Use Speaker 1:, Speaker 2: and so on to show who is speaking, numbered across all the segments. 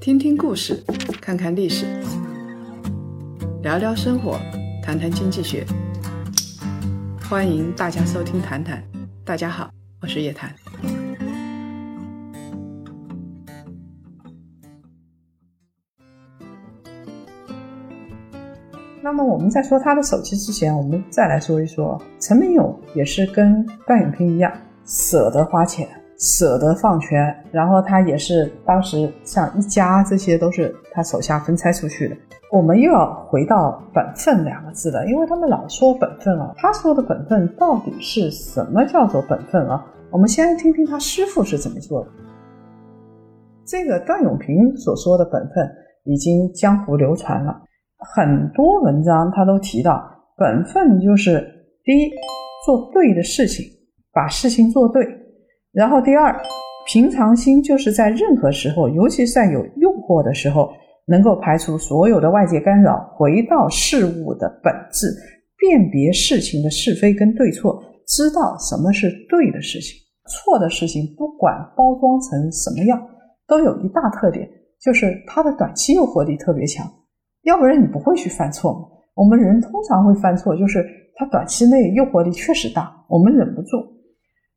Speaker 1: 听听故事，看看历史，聊聊生活，谈谈经济学。欢迎大家收听《谈谈》，大家好，我是叶檀。
Speaker 2: 那么我们在说他的手机之前，我们再来说一说陈明勇，也是跟段永平一样，舍得花钱，舍得放权，然后他也是当时像一家这些都是他手下分拆出去的。我们又要回到本分两个字了，因为他们老说本分啊，他说的本分到底是什么叫做本分啊？我们先听听他师傅是怎么做的。这个段永平所说的本分已经江湖流传了。很多文章他都提到，本分就是第一，做对的事情，把事情做对；然后第二，平常心就是在任何时候，尤其是在有诱惑的时候，能够排除所有的外界干扰，回到事物的本质，辨别事情的是非跟对错，知道什么是对的事情，错的事情不管包装成什么样，都有一大特点，就是它的短期诱惑力特别强。要不然你不会去犯错嘛？我们人通常会犯错，就是他短期内诱惑力确实大，我们忍不住。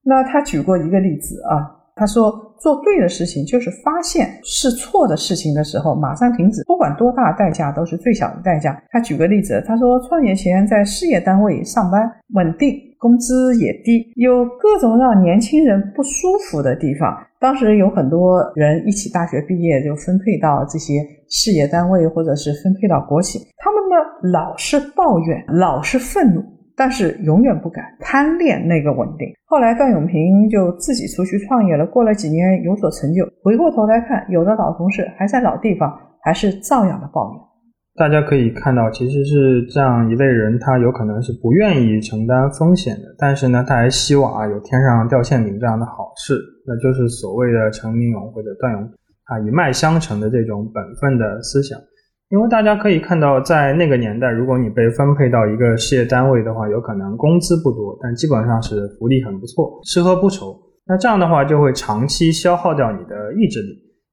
Speaker 2: 那他举过一个例子啊，他说做对的事情，就是发现是错的事情的时候，马上停止，不管多大代价都是最小的代价。他举个例子，他说创业前在事业单位上班，稳定，工资也低，有各种让年轻人不舒服的地方。当时有很多人一起大学毕业就分配到这些。事业单位或者是分配到国企，他们呢老是抱怨，老是愤怒，但是永远不敢贪恋那个稳定。后来段永平就自己出去创业了，过了几年有所成就，回过头来看，有的老同事还在老地方，还是照样的抱怨。
Speaker 3: 大家可以看到，其实是这样一类人，他有可能是不愿意承担风险的，但是呢，他还希望啊有天上掉馅饼这样的好事，那就是所谓的陈明勇或者段永。啊，一脉相承的这种本分的思想，因为大家可以看到，在那个年代，如果你被分配到一个事业单位的话，有可能工资不多，但基本上是福利很不错，吃喝不愁。那这样的话，就会长期消耗掉你的意志力。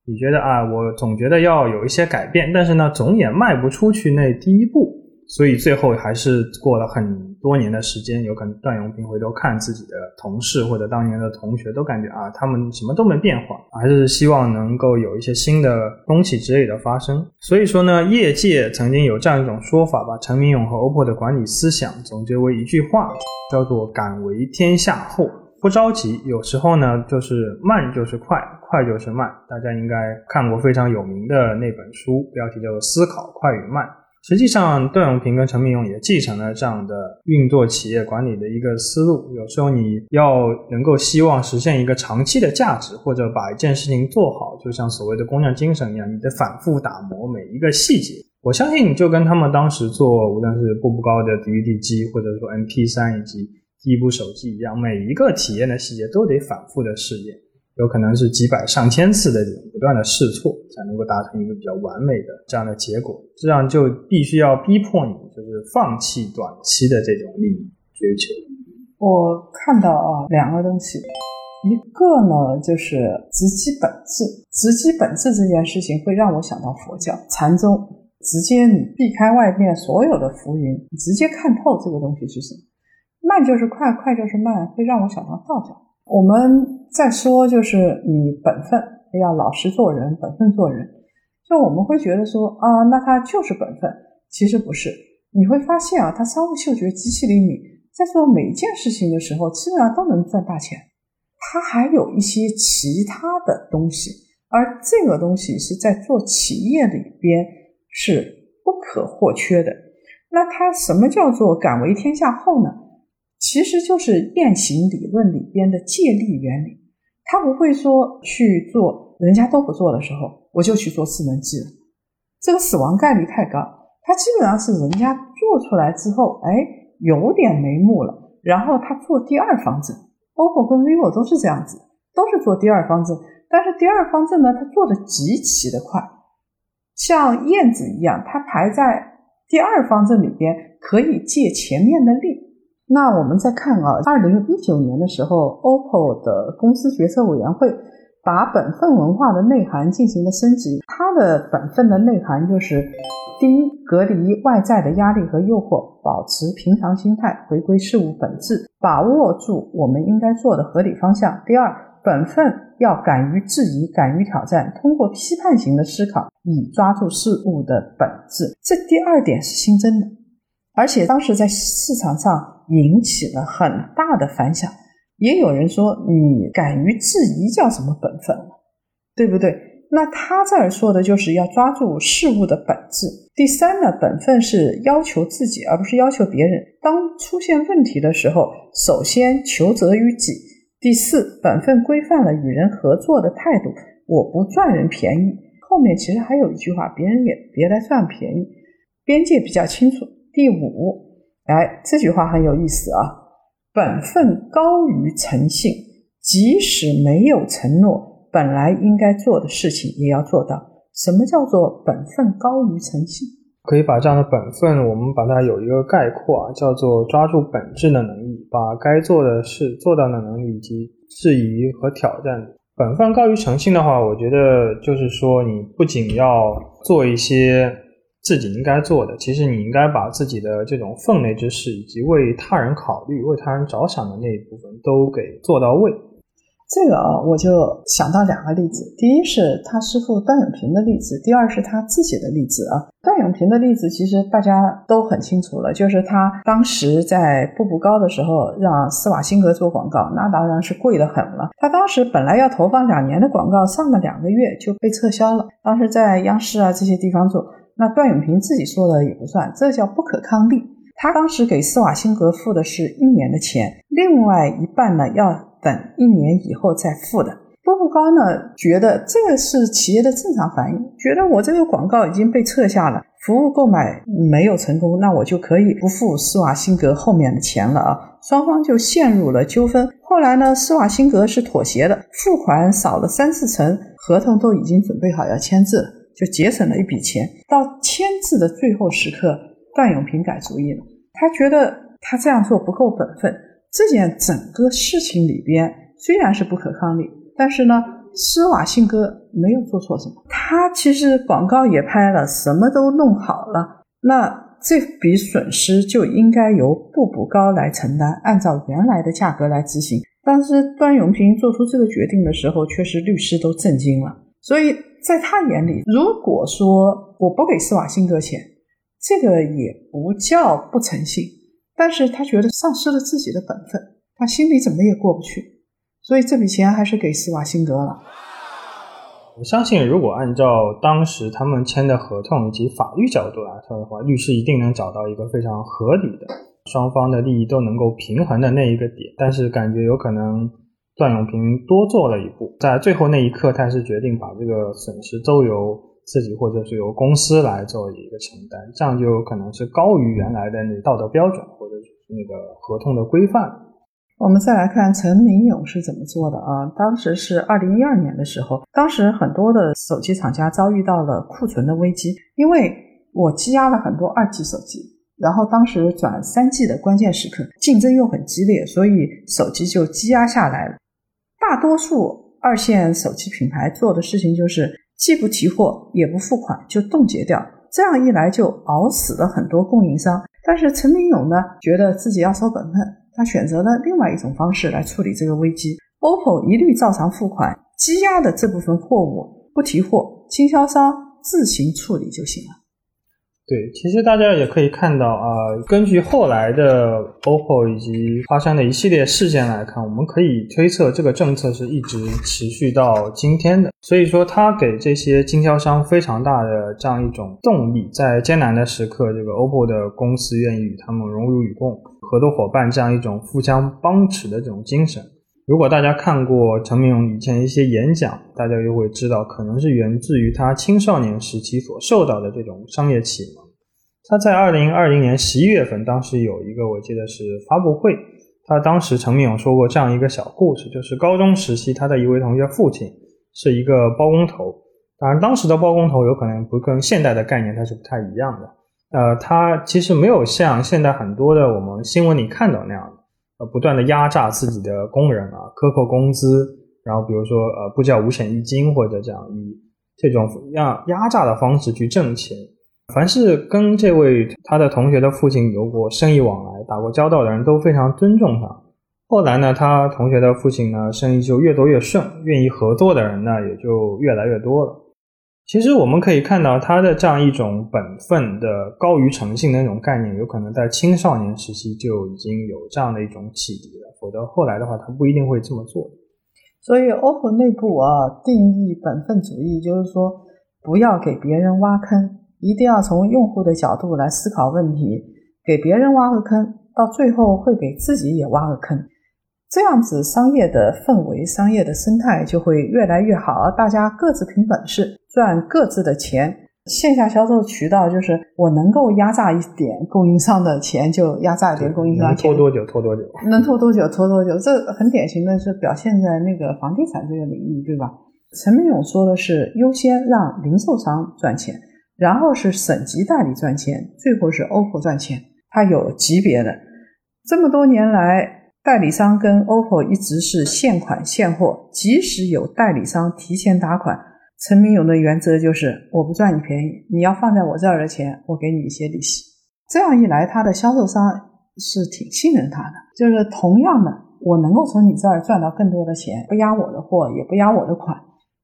Speaker 3: 你觉得啊，我总觉得要有一些改变，但是呢，总也迈不出去那第一步。所以最后还是过了很多年的时间，有可能段永平回头看自己的同事或者当年的同学，都感觉啊，他们什么都没变化，还是希望能够有一些新的东西之类的发生。所以说呢，业界曾经有这样一种说法，把陈明勇和 OPPO 的管理思想总结为一句话，叫做“敢为天下后，不着急”。有时候呢，就是慢就是快，快就是慢。大家应该看过非常有名的那本书，标题叫做《思考快与慢》。实际上，段永平跟陈明勇也继承了这样的运作企业管理的一个思路。有时候你要能够希望实现一个长期的价值，或者把一件事情做好，就像所谓的工匠精神一样，你得反复打磨每一个细节。我相信，就跟他们当时做无论是步步高的 DVD 机，或者说 MP3 以及第一部手机一样，每一个体验的细节都得反复的试验。有可能是几百上千次的这种不断的试错，才能够达成一个比较完美的这样的结果。这样就必须要逼迫你，就是放弃短期的这种利益追求。
Speaker 2: 我看到啊，两个东西，一个呢就是直击本质，直击本质这件事情会让我想到佛教禅宗，直接你避开外面所有的浮云，直接看透这个东西是什么。慢就是快，快就是慢，会让我想到道教。我们再说，就是你本分要老实做人，本分做人。就我们会觉得说啊，那他就是本分，其实不是。你会发现啊，他商务嗅觉极其灵敏，在做每一件事情的时候，基本上都能赚大钱。他还有一些其他的东西，而这个东西是在做企业里边是不可或缺的。那他什么叫做敢为天下后呢？其实就是变形理论里边的借力原理，他不会说去做人家都不做的时候，我就去做智能机了，这个死亡概率太高。他基本上是人家做出来之后，哎，有点眉目了，然后他做第二方阵。OPPO 跟 vivo 都是这样子，都是做第二方阵，但是第二方阵呢，它做的极其的快，像燕子一样，它排在第二方阵里边，可以借前面的力。那我们再看啊，二零一九年的时候，OPPO 的公司决策委员会把本分文化的内涵进行了升级。它的本分的内涵就是：第一，隔离外在的压力和诱惑，保持平常心态，回归事物本质，把握住我们应该做的合理方向；第二，本分要敢于质疑，敢于挑战，通过批判型的思考，以抓住事物的本质。这第二点是新增的，而且当时在市场上引起了很大的反响。也有人说，你敢于质疑叫什么本分对不对？那他这儿说的就是要抓住事物的本质。第三呢，本分是要求自己，而不是要求别人。当出现问题的时候，首先求责于己。第四，本分规范了与人合作的态度。我不赚人便宜。后面其实还有一句话，别人也别来赚便宜，边界比较清楚。第五，哎，这句话很有意思啊。本分高于诚信，即使没有承诺，本来应该做的事情也要做到。什么叫做本分高于诚信？
Speaker 3: 可以把这样的本分，我们把它有一个概括啊，叫做抓住本质的能力，把该做的事做到的能力，以及质疑和挑战。本分高于诚信的话，我觉得就是说，你不仅要做一些自己应该做的，其实你应该把自己的这种分内之事，以及为他人考虑、为他人着想的那一部分都给做到位。
Speaker 2: 这个啊，我就想到两个例子。第一是他师傅段永平的例子，第二是他自己的例子啊。段永平的例子其实大家都很清楚了，就是他当时在步步高的时候让施瓦辛格做广告，那当然是贵得很了。他当时本来要投放两年的广告，上了两个月就被撤销了。当时在央视啊这些地方做，那段永平自己说的也不算，这叫不可抗力。他当时给施瓦辛格付的是一年的钱，另外一半呢要。等一年以后再付的。步步高呢，觉得这是企业的正常反应，觉得我这个广告已经被撤下了，服务购买没有成功，那我就可以不付施瓦辛格后面的钱了啊。双方就陷入了纠纷。后来呢，施瓦辛格是妥协的，付款少了三四成，合同都已经准备好要签字，就节省了一笔钱。到签字的最后时刻，段永平改主意了，他觉得他这样做不够本分。这件整个事情里边虽然是不可抗力，但是呢，施瓦辛格没有做错什么。他其实广告也拍了，什么都弄好了，那这笔损失就应该由步步高来承担，按照原来的价格来执行。但是段永平做出这个决定的时候，确实律师都震惊了。所以在他眼里，如果说我不给施瓦辛格钱，这个也不叫不诚信。但是他觉得丧失了自己的本分，他心里怎么也过不去，所以这笔钱还是给施瓦辛格了。
Speaker 3: 我相信，如果按照当时他们签的合同以及法律角度来说的话，律师一定能找到一个非常合理的、双方的利益都能够平衡的那一个点。但是感觉有可能段永平多做了一步，在最后那一刻，他是决定把这个损失都由自己或者是由公司来做一个承担，这样就有可能是高于原来的那道德标准或者是。那个合同的规范，
Speaker 2: 我们再来看陈明勇是怎么做的啊？当时是二零一二年的时候，当时很多的手机厂家遭遇到了库存的危机，因为我积压了很多二 G 手机，然后当时转三 G 的关键时刻，竞争又很激烈，所以手机就积压下来了。大多数二线手机品牌做的事情就是既不提货，也不付款，就冻结掉，这样一来就熬死了很多供应商。但是陈明勇呢，觉得自己要守本分，他选择了另外一种方式来处理这个危机。OPPO 一律照常付款，积压的这部分货物不提货，经销商自行处理就行了。
Speaker 3: 对，其实大家也可以看到啊，根据后来的 OPPO 以及发生的一系列事件来看，我们可以推测这个政策是一直持续到今天的。所以说，它给这些经销商非常大的这样一种动力，在艰难的时刻，这个 OPPO 的公司愿意与他们荣辱与共，合作伙伴这样一种互相帮持的这种精神。如果大家看过陈明勇以前一些演讲，大家又会知道，可能是源自于他青少年时期所受到的这种商业启蒙。他在二零二零年十一月份，当时有一个我记得是发布会，他当时陈明勇说过这样一个小故事，就是高中时期他的一位同学父亲是一个包工头，当然当时的包工头有可能不跟现代的概念它是不太一样的，呃，他其实没有像现在很多的我们新闻里看到那样的。呃，不断的压榨自己的工人啊，克扣工资，然后比如说呃不交五险一金或者这样以这种压压榨的方式去挣钱。凡是跟这位他的同学的父亲有过生意往来、打过交道的人都非常尊重他。后来呢，他同学的父亲呢生意就越做越顺，愿意合作的人呢也就越来越多了。其实我们可以看到他的这样一种本分的高于诚信的那种概念，有可能在青少年时期就已经有这样的一种启迪了，否则后来的话他不一定会这么做。
Speaker 2: 所以，OPPO 内部啊定义本分主义，就是说不要给别人挖坑。一定要从用户的角度来思考问题，给别人挖个坑，到最后会给自己也挖个坑，这样子商业的氛围、商业的生态就会越来越好。大家各自凭本事赚各自的钱，线下销售渠道就是我能够压榨一点供应商的钱，就压榨一点供应商钱。
Speaker 3: 拖多久拖多久，
Speaker 2: 能拖多久拖多久。这很典型的是表现在那个房地产这个领域，对吧？陈明勇说的是优先让零售商赚钱。然后是省级代理赚钱，最后是 OPPO 赚钱，它有级别的。这么多年来，代理商跟 OPPO 一直是现款现货，即使有代理商提前打款，陈明勇的原则就是我不赚你便宜，你要放在我这儿的钱，我给你一些利息。这样一来，他的销售商是挺信任他的，就是同样的，我能够从你这儿赚到更多的钱，不压我的货，也不压我的款。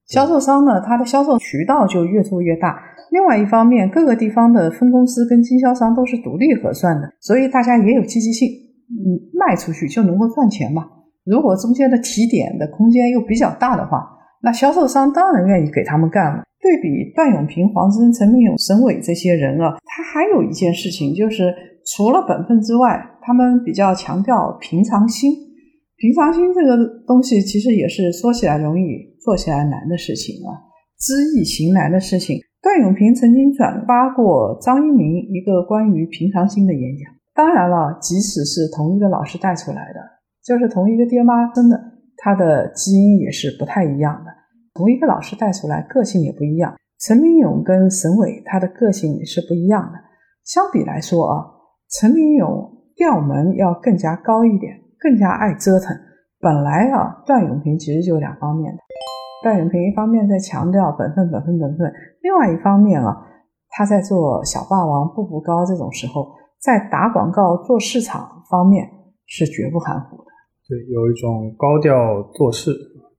Speaker 2: 销售商呢，他的销售渠道就越做越大。另外一方面，各个地方的分公司跟经销商都是独立核算的，所以大家也有积极性。嗯，卖出去就能够赚钱嘛。如果中间的提点的空间又比较大的话，那销售商当然愿意给他们干了。对比段永平、黄峥、陈明勇、沈伟这些人啊，他还有一件事情，就是除了本分之外，他们比较强调平常心。平常心这个东西，其实也是说起来容易。做起来难的事情啊，知易行难的事情。段永平曾经转发过张一鸣一个关于平常心的演讲。当然了，即使是同一个老师带出来的，就是同一个爹妈生的，他的基因也是不太一样的。同一个老师带出来，个性也不一样。陈明勇跟沈伟，他的个性也是不一样的。相比来说啊，陈明勇调门要更加高一点，更加爱折腾。本来啊，段永平其实就两方面的。段永平一方面在强调本分、本分、本分，另外一方面啊，他在做小霸王、步步高这种时候，在打广告、做市场方面是绝不含糊的。
Speaker 3: 对，有一种高调做事、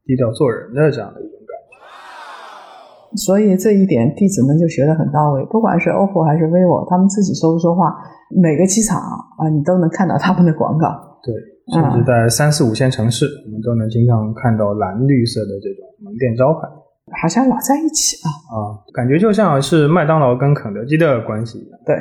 Speaker 3: 低调做人的这样的一种感
Speaker 2: 觉。所以这一点弟子们就学得很到位。不管是 OPPO 还是 vivo，他们自己说不说话，每个机场啊，你都能看到他们的广告。
Speaker 3: 对。甚至在三四五线城市，我们都能经常看到蓝绿色的这种门店招牌，
Speaker 2: 好像老在一起啊
Speaker 3: 啊，感觉就像是麦当劳跟肯德基的关系一样。
Speaker 2: 对，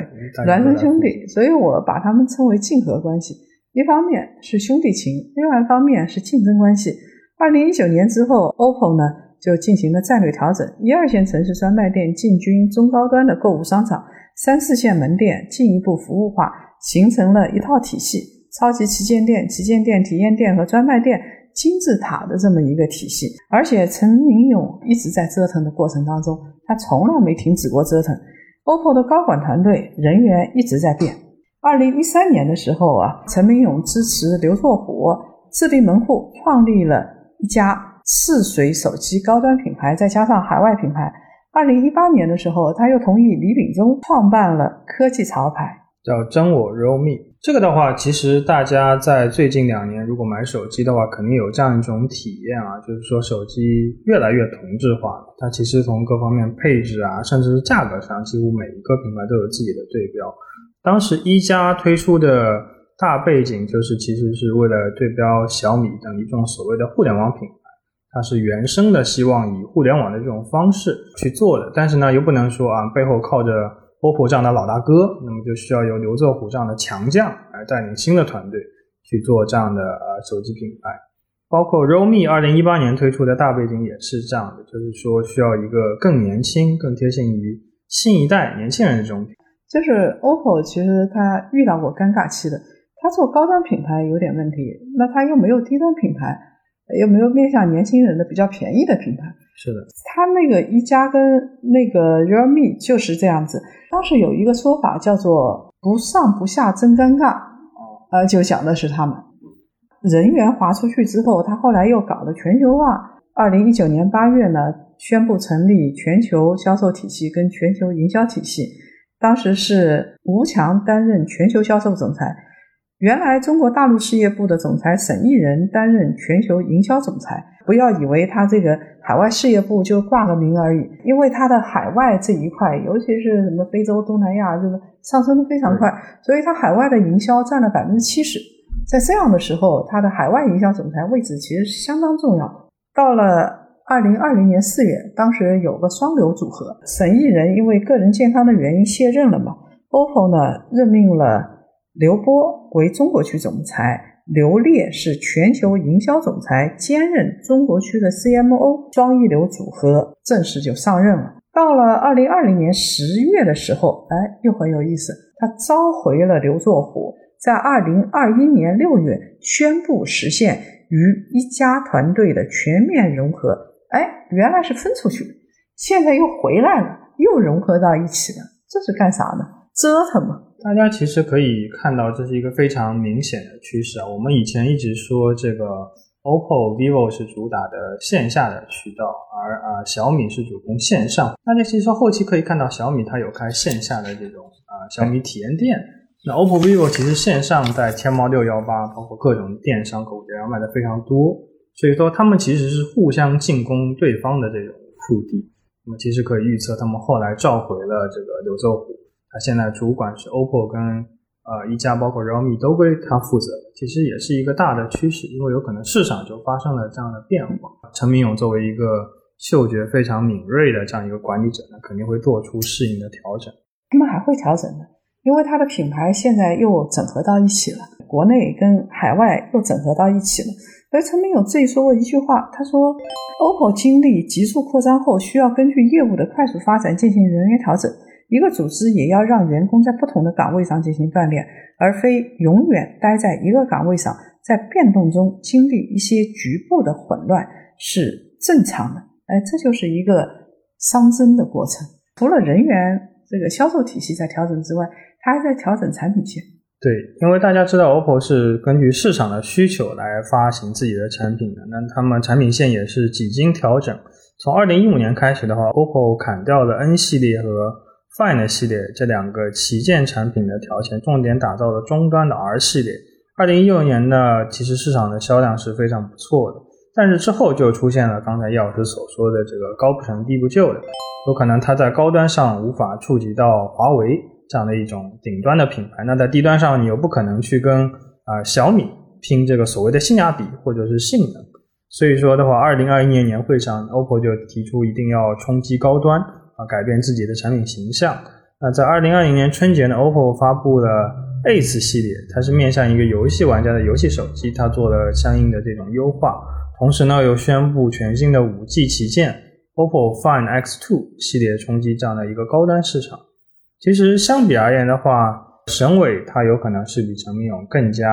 Speaker 2: 孪生兄弟，所以我把他们称为竞合关系。一方面是兄弟情，另外一方面是竞争关系。二零一九年之后，OPPO 呢就进行了战略调整，一二线城市专卖店进军中高端的购物商场，三四线门店进一步服务化，形成了一套体系。超级旗舰店、旗舰店、体验店和专卖店金字塔的这么一个体系，而且陈明勇一直在折腾的过程当中，他从来没停止过折腾。OPPO 的高管团队人员一直在变。二零一三年的时候啊，陈明勇支持刘作虎自立门户，创立了一家赤水手机高端品牌，再加上海外品牌。二零一八年的时候，他又同意李秉忠创办了科技潮牌。
Speaker 3: 叫真我 Realme，这个的话，其实大家在最近两年如果买手机的话，肯定有这样一种体验啊，就是说手机越来越同质化。它其实从各方面配置啊，甚至是价格上，几乎每一个品牌都有自己的对标。当时一加推出的大背景就是，其实是为了对标小米等一种所谓的互联网品牌，它是原生的，希望以互联网的这种方式去做的。但是呢，又不能说啊，背后靠着。OPPO 这样的老大哥，那么就需要由刘作虎这样的强将来带领新的团队去做这样的呃手机品牌。包括 Realme 二零一八年推出的大背景也是这样的，就是说需要一个更年轻、更贴近于新一代年轻人的这种。
Speaker 2: 就是 OPPO 其实它遇到过尴尬期的，它做高端品牌有点问题，那它又没有低端品牌，又没有面向年轻人的比较便宜的品牌。
Speaker 3: 是的，
Speaker 2: 他那个一加跟那个 Realme 就是这样子。当时有一个说法叫做“不上不下真尴尬”，呃，就讲的是他们人员划出去之后，他后来又搞了全球化，二零一九年八月呢，宣布成立全球销售体系跟全球营销体系。当时是吴强担任全球销售总裁，原来中国大陆事业部的总裁沈义仁担任全球营销总裁。不要以为他这个海外事业部就挂个名而已，因为他的海外这一块，尤其是什么非洲、东南亚，这个上升的非常快，所以他海外的营销占了百分之七十。在这样的时候，他的海外营销总裁位置其实是相当重要的。到了二零二零年四月，当时有个双流组合，沈义仁因为个人健康的原因卸任了嘛，OPPO 呢任命了刘波为中国区总裁。刘烈是全球营销总裁，兼任中国区的 CMO，双一流组合正式就上任了。到了二零二零年十月的时候，哎，又很有意思，他召回了刘作虎，在二零二一年六月宣布实现与一家团队的全面融合。哎，原来是分出去，现在又回来了，又融合到一起了，这是干啥呢？折腾嘛。
Speaker 3: 大家其实可以看到，这是一个非常明显的趋势啊。我们以前一直说这个 OPPO、vivo 是主打的线下的渠道，而啊小米是主攻线上。大家其实后期可以看到，小米它有开线下的这种啊小米体验店。那 OPPO、vivo 其实线上在天猫六幺八，包括各种电商购物节上卖的非常多。所以说，他们其实是互相进攻对方的这种腹地。那么其实可以预测，他们后来召回了这个刘作虎。他现在主管是 OPPO 跟呃一加，包括 Realme 都归他负责，其实也是一个大的趋势，因为有可能市场就发生了这样的变化。陈明勇作为一个嗅觉非常敏锐的这样一个管理者呢，肯定会做出适应的调整。
Speaker 2: 他们还会调整的，因为他的品牌现在又整合到一起了，国内跟海外又整合到一起了。而陈明勇自己说过一句话，他说：“OPPO 经历急速扩张后，需要根据业务的快速发展进行人员调整。”一个组织也要让员工在不同的岗位上进行锻炼，而非永远待在一个岗位上，在变动中经历一些局部的混乱是正常的。哎，这就是一个熵增的过程。除了人员这个销售体系在调整之外，它还在调整产品线。
Speaker 3: 对，因为大家知道，OPPO 是根据市场的需求来发行自己的产品的，那他们产品线也是几经调整。从二零一五年开始的话，OPPO 砍掉了 N 系列和 Find 系列这两个旗舰产品的条件，重点打造了中端的 R 系列。二零一六年呢，其实市场的销量是非常不错的，但是之后就出现了刚才叶老师所说的这个高不成低不就的，有可能它在高端上无法触及到华为这样的一种顶端的品牌，那在低端上你又不可能去跟啊小米拼这个所谓的性价比或者是性能，所以说的话，二零二一年年会上，OPPO 就提出一定要冲击高端。啊，改变自己的产品形象。那在二零二零年春节呢，OPPO 发布了 Ace 系列，它是面向一个游戏玩家的游戏手机，它做了相应的这种优化。同时呢，又宣布全新的五 G 旗舰 OPPO Find X2 系列，冲击这样的一个高端市场。其实相比而言的话，沈伟他有可能是比陈明勇更加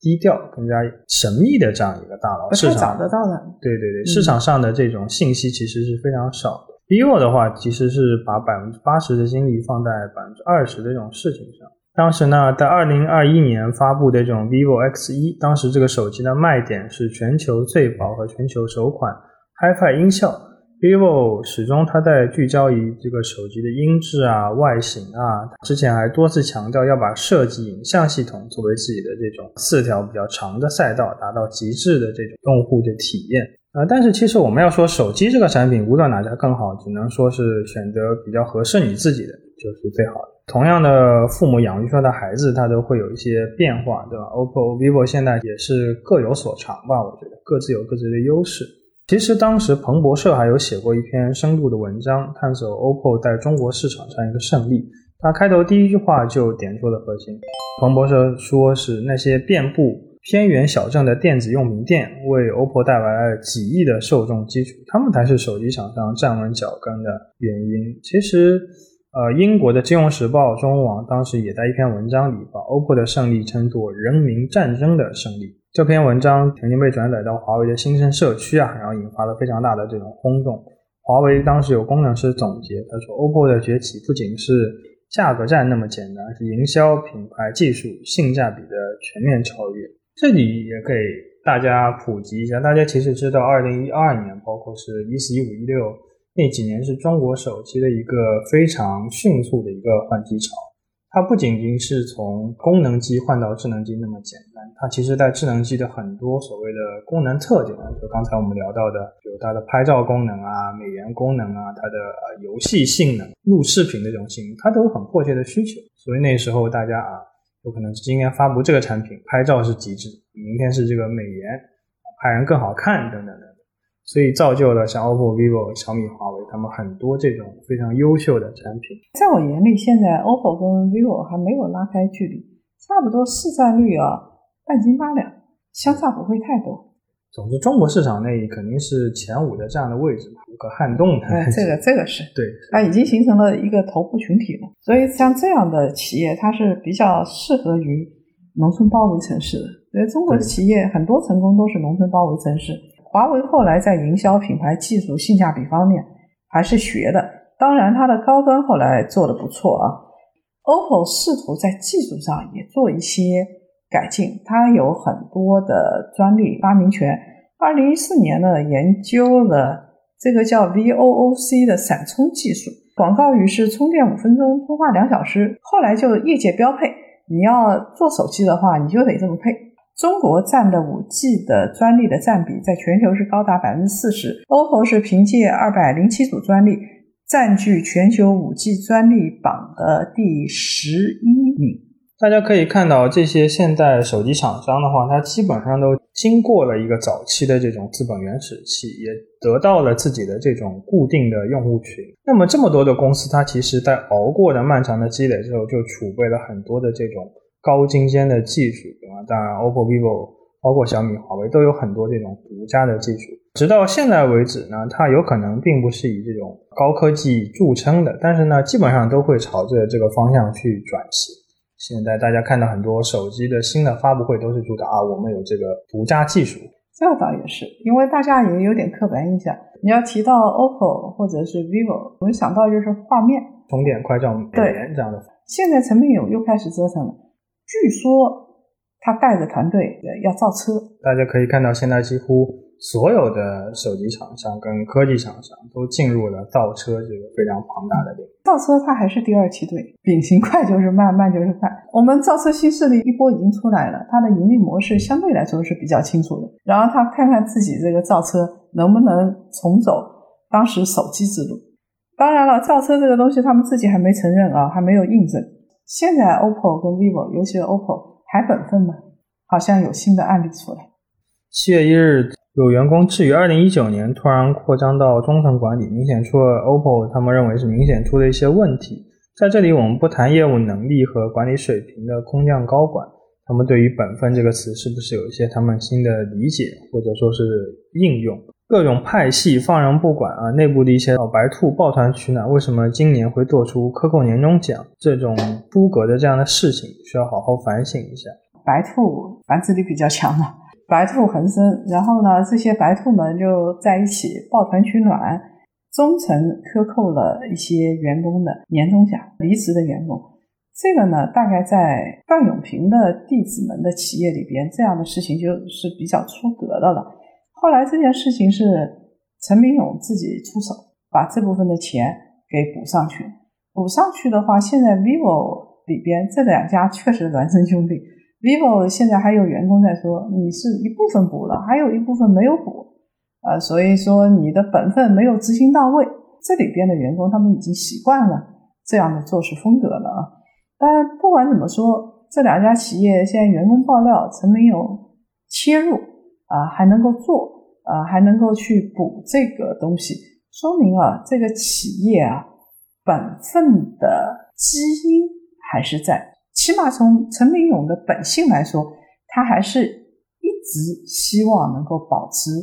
Speaker 3: 低调、更加神秘的这样一个大佬。市场
Speaker 2: 找得到的。
Speaker 3: 对对对，市场上的这种信息其实是非常少的。Vivo 的话，其实是把百分之八十的精力放在百分之二十的这种事情上。当时呢，在二零二一年发布的这种 vivo X 一，当时这个手机的卖点是全球最薄和全球首款 HiFi 音效。vivo 始终它在聚焦于这个手机的音质啊、外形啊，之前还多次强调要把设计影像系统作为自己的这种四条比较长的赛道，达到极致的这种用户的体验。呃，但是其实我们要说手机这个产品，无论哪家更好，只能说是选择比较合适你自己的就是最好的。同样的，父母养育出来的孩子，他都会有一些变化，对吧？OPPO、vivo 现在也是各有所长吧，我觉得各自有各自的优势。其实当时彭博社还有写过一篇深度的文章，探索 OPPO 在中国市场上一个胜利。他开头第一句话就点出了核心。彭博社说是那些遍布。偏远小镇的电子用品店为 OPPO 带来了几亿的受众基础，他们才是手机厂商站稳脚跟的原因。其实，呃，英国的《金融时报》中网当时也在一篇文章里把 OPPO 的胜利称作“人民战争的胜利”。这篇文章曾经被转载到华为的新生社区啊，然后引发了非常大的这种轰动。华为当时有工程师总结，他说：“OPPO 的崛起不仅是价格战那么简单，是营销、品牌、技术、性价比的全面超越。”这里也给大家普及一下。大家其实知道，二零一二年，包括是一四、一五、一六那几年，是中国手机的一个非常迅速的一个换机潮。它不仅仅是从功能机换到智能机那么简单，它其实在智能机的很多所谓的功能特点，就刚才我们聊到的，比如它的拍照功能啊、美颜功能啊、它的游戏性能、录视频的这种性能，它都有很迫切的需求。所以那时候大家啊，有可能是今天发布这个产品，拍照是极致，明天是这个美颜，拍人更好看等等等等。所以造就了像 OPPO、vivo、小米、华为他们很多这种非常优秀的产品。
Speaker 2: 在我眼里，现在 OPPO 跟 vivo 还没有拉开距离，差不多市占率啊半斤八两，相差不会太多。
Speaker 3: 总之，中国市场内肯定是前五的这样的位置无可撼动的。
Speaker 2: 哎，这个这个是
Speaker 3: 对，
Speaker 2: 它已经形成了一个头部群体了。所以像这样的企业，它是比较适合于农村包围城市的。所以中国的企业很多成功都是农村包围城市。华为后来在营销、品牌、技术、性价比方面还是学的，当然它的高端后来做的不错啊。OPPO 试图在技术上也做一些改进，它有很多的专利发明权。二零一四年呢，研究了这个叫 VOOC 的闪充技术，广告语是充电五分钟，通话两小时，后来就业界标配。你要做手机的话，你就得这么配。中国占的五 G 的专利的占比在全球是高达百分之四十，OPPO 是凭借二百零七组专利，占据全球五 G 专利榜的第十一名。
Speaker 3: 大家可以看到，这些现在手机厂商的话，它基本上都经过了一个早期的这种资本原始期，也得到了自己的这种固定的用户群。那么这么多的公司，它其实在熬过了漫长的积累之后，就储备了很多的这种。高精尖的技术，啊？当然，OPPO、vivo，包括小米、华为都有很多这种独家的技术。直到现在为止呢，它有可能并不是以这种高科技著称的，但是呢，基本上都会朝着这个方向去转型。现在大家看到很多手机的新的发布会，都是主打啊，我们有这个独家技术。
Speaker 2: 这倒也是，因为大家也有点刻板印象。你要提到 OPPO 或者是 vivo，我们想到就是画面、
Speaker 3: 充电快、照、美颜这样的。
Speaker 2: 现在陈明勇又开始折腾了。据说他带着团队要造车，
Speaker 3: 大家可以看到，现在几乎所有的手机厂商跟科技厂商都进入了造车这个非常庞大的领域。
Speaker 2: 造车它还是第二梯队，丙型快就是慢，慢就是快。我们造车新势力一波已经出来了，它的盈利模式相对来说是比较清楚的。然后他看看自己这个造车能不能重走当时手机之路。当然了，造车这个东西他们自己还没承认啊，还没有印证。现在 OPPO 跟 vivo，尤其是 OPPO 还本分吗？好像有新的案例出来。
Speaker 3: 七月一日，有员工质疑，二零一九年突然扩张到中层管理，明显出了 OPPO 他们认为是明显出了一些问题。在这里，我们不谈业务能力和管理水平的空降高管，他们对于“本分”这个词是不是有一些他们新的理解，或者说是应用？各种派系放任不管啊，内部的一些老白兔抱团取暖，为什么今年会做出克扣年终奖这种出格的这样的事情？需要好好反省一下。
Speaker 2: 白兔繁殖力比较强嘛，白兔横生，然后呢，这些白兔们就在一起抱团取暖，中层克扣了一些员工的年终奖，离职的员工，这个呢，大概在段永平的弟子们的企业里边，这样的事情就是比较出格的了。后来这件事情是陈明勇自己出手，把这部分的钱给补上去。补上去的话，现在 vivo 里边这两家确实孪生兄弟。Vivo 现在还有员工在说，你是一部分补了，还有一部分没有补，啊，所以说你的本分没有执行到位。这里边的员工他们已经习惯了这样的做事风格了啊。但不管怎么说，这两家企业现在员工爆料，陈明勇切入。啊，还能够做，啊，还能够去补这个东西，说明啊，这个企业啊，本分的基因还是在。起码从陈明勇的本性来说，他还是一直希望能够保持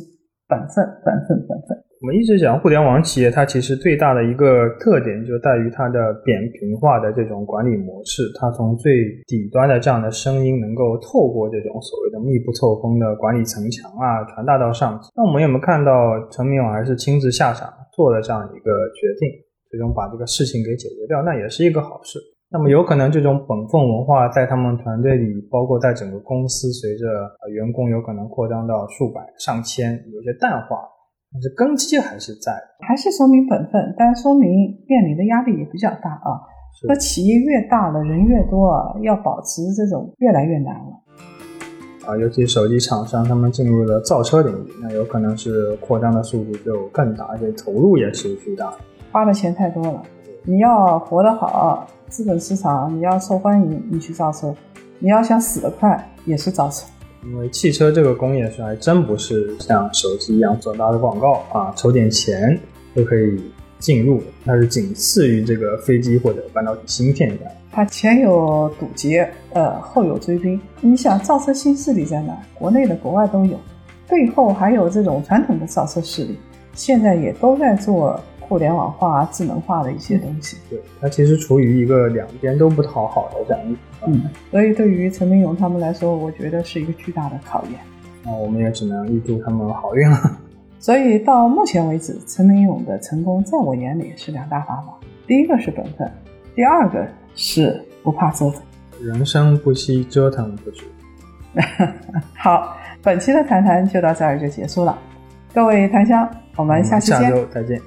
Speaker 2: 本分，本分，本分。
Speaker 3: 我们一直讲互联网企业，它其实最大的一个特点就在于它的扁平化的这种管理模式。它从最底端的这样的声音，能够透过这种所谓的密不透风的管理层墙啊，传达到上级。那我们有没有看到陈明勇还是亲自下场做了这样一个决定，最终把这个事情给解决掉？那也是一个好事。那么有可能这种本分文化在他们团队里，包括在整个公司，随着呃员工有可能扩张到数百上千，有些淡化，但是根基还是在，
Speaker 2: 还是说明本分，但说明面临的压力也比较大啊。那企业越大了，人越多，要保持这种越来越难了。
Speaker 3: 啊，尤其手机厂商他们进入了造车领域，那有可能是扩张的速度就更大，而且投入也是巨大，
Speaker 2: 花的钱太多了。你要活得好，资本市场你要受欢迎，你去造车；你要想死得快，也是造车。
Speaker 3: 因为汽车这个工业是还真不是像手机一样做大的广告啊，筹点钱就可以进入，它是仅次于这个飞机或者半导体芯片这样。
Speaker 2: 它前有堵截，呃，后有追兵。你想造车新势力在哪？国内的、国外都有，背后还有这种传统的造车势力，现在也都在做。互联网化、智能化的一些东西，
Speaker 3: 对它其实处于一个两边都不讨好的这样一个，
Speaker 2: 嗯，所以对于陈明勇他们来说，我觉得是一个巨大的考验。
Speaker 3: 那我们也只能预祝他们好运了。
Speaker 2: 所以到目前为止，陈明勇的成功在我眼里是两大法宝：第一个是本分，第二个是不怕折腾。
Speaker 3: 人生不息，折腾不止。
Speaker 2: 好，本期的谈谈就到这儿就结束了。各位檀香，我们下期见。
Speaker 3: 下周再见。